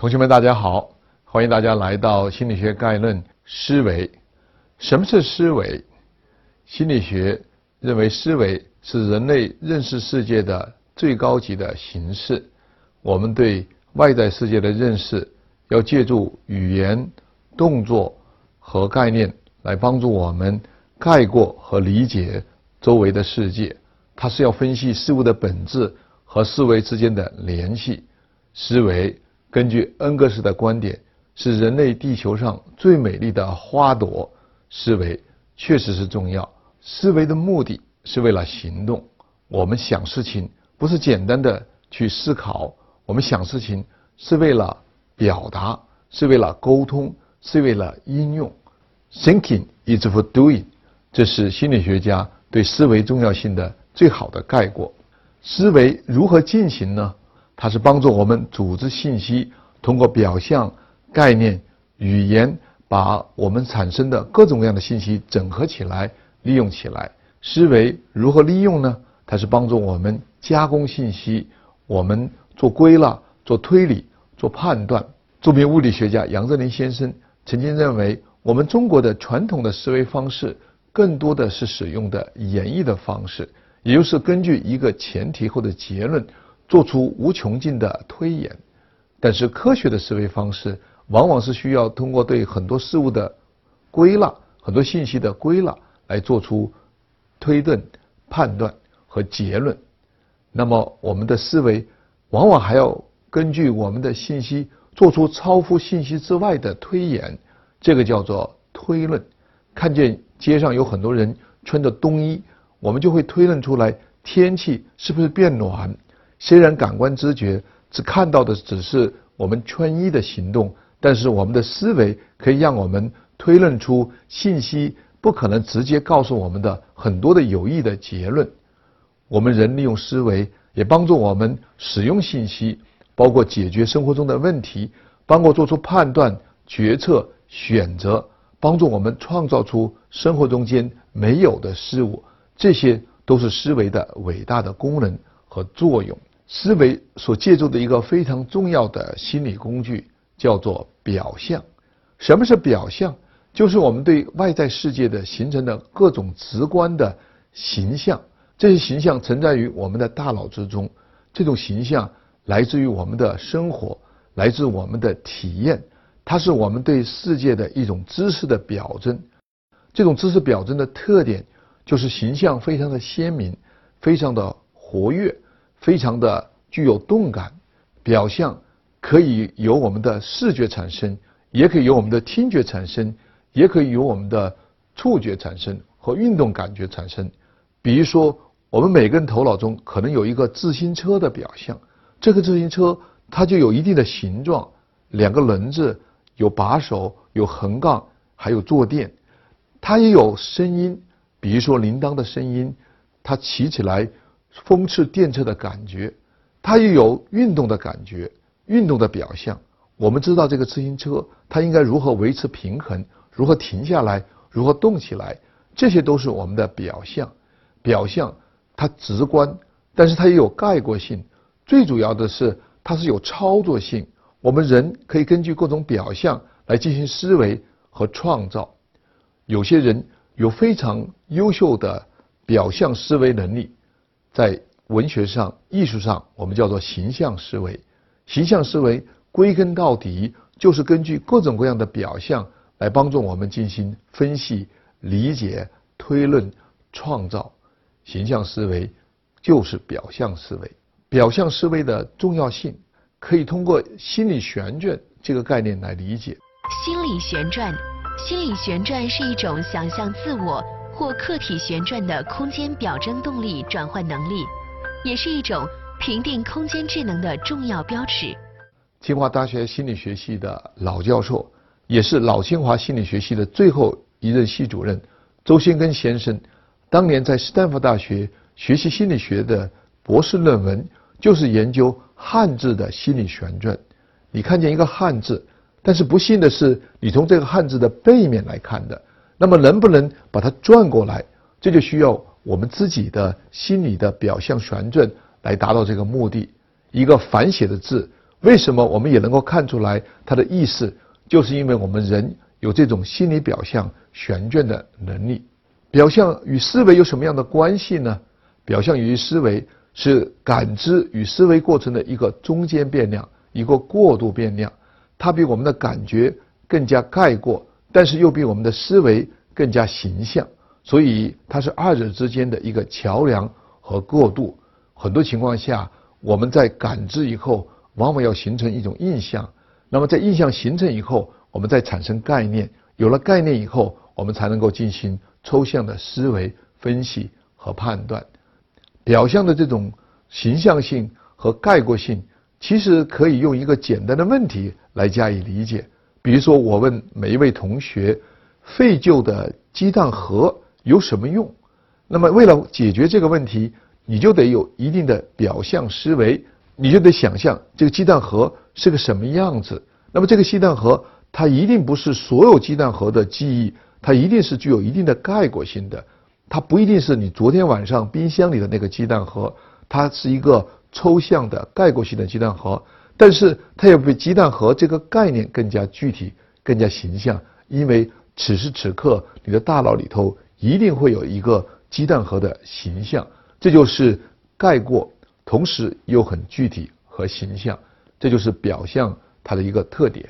同学们，大家好，欢迎大家来到心理学概论思维。什么是思维？心理学认为，思维是人类认识世界的最高级的形式。我们对外在世界的认识，要借助语言、动作和概念来帮助我们概括和理解周围的世界。它是要分析事物的本质和思维之间的联系。思维。根据恩格斯的观点，是人类地球上最美丽的花朵。思维确实是重要。思维的目的是为了行动。我们想事情不是简单的去思考，我们想事情是为了表达，是为了沟通，是为了应用。Thinking is for doing，这是心理学家对思维重要性的最好的概括。思维如何进行呢？它是帮助我们组织信息，通过表象、概念、语言，把我们产生的各种各样的信息整合起来、利用起来。思维如何利用呢？它是帮助我们加工信息，我们做归纳、做推理、做判断。著名物理学家杨振宁先生曾经认为，我们中国的传统的思维方式更多的是使用的演绎的方式，也就是根据一个前提或者结论。做出无穷尽的推演，但是科学的思维方式往往是需要通过对很多事物的归纳、很多信息的归纳来做出推论、判断和结论。那么，我们的思维往往还要根据我们的信息做出超乎信息之外的推演，这个叫做推论。看见街上有很多人穿着冬衣，我们就会推论出来天气是不是变暖。虽然感官知觉只看到的只是我们穿衣的行动，但是我们的思维可以让我们推论出信息不可能直接告诉我们的很多的有益的结论。我们人利用思维，也帮助我们使用信息，包括解决生活中的问题，帮我做出判断、决策、选择，帮助我们创造出生活中间没有的事物。这些都是思维的伟大的功能和作用。思维所借助的一个非常重要的心理工具叫做表象。什么是表象？就是我们对外在世界的形成的各种直观的形象。这些形象存在于我们的大脑之中。这种形象来自于我们的生活，来自我们的体验。它是我们对世界的一种知识的表征。这种知识表征的特点就是形象非常的鲜明，非常的活跃。非常的具有动感，表象可以由我们的视觉产生，也可以由我们的听觉产生，也可以由我们的触觉产生和运动感觉产生。比如说，我们每个人头脑中可能有一个自行车的表象，这个自行车它就有一定的形状，两个轮子，有把手，有横杠，还有坐垫，它也有声音，比如说铃铛的声音，它骑起来。风驰电掣的感觉，它也有运动的感觉，运动的表象。我们知道这个自行车它应该如何维持平衡，如何停下来，如何动起来，这些都是我们的表象。表象它直观，但是它也有概括性。最主要的是它是有操作性。我们人可以根据各种表象来进行思维和创造。有些人有非常优秀的表象思维能力。在文学上、艺术上，我们叫做形象思维。形象思维归根到底就是根据各种各样的表象来帮助我们进行分析、理解、推论、创造。形象思维就是表象思维。表象思维的重要性可以通过心理旋转这个概念来理解。心理旋转，心理旋转是一种想象自我。或客体旋转的空间表征动力转换能力，也是一种评定空间智能的重要标尺。清华大学心理学系的老教授，也是老清华心理学系的最后一任系主任周先根先生，当年在斯坦福大学学习心理学的博士论文，就是研究汉字的心理旋转。你看见一个汉字，但是不幸的是，你从这个汉字的背面来看的。那么能不能把它转过来？这就需要我们自己的心理的表象旋转来达到这个目的。一个反写的字，为什么我们也能够看出来它的意思？就是因为我们人有这种心理表象旋转的能力。表象与思维有什么样的关系呢？表象与思维是感知与思维过程的一个中间变量，一个过渡变量。它比我们的感觉更加概括，但是又比我们的思维更加形象。所以它是二者之间的一个桥梁和过渡。很多情况下，我们在感知以后，往往要形成一种印象。那么在印象形成以后，我们再产生概念。有了概念以后，我们才能够进行抽象的思维分析和判断。表象的这种形象性和概括性，其实可以用一个简单的问题来加以理解。比如说，我问每一位同学：废旧的鸡蛋盒有什么用？那么，为了解决这个问题，你就得有一定的表象思维，你就得想象这个鸡蛋盒是个什么样子。那么，这个鸡蛋盒它一定不是所有鸡蛋盒的记忆，它一定是具有一定的概括性的。它不一定是你昨天晚上冰箱里的那个鸡蛋盒，它是一个抽象的概括性的鸡蛋盒，但是它要比鸡蛋盒这个概念更加具体、更加形象，因为此时此刻你的大脑里头一定会有一个鸡蛋盒的形象，这就是概括，同时又很具体和形象，这就是表象它的一个特点。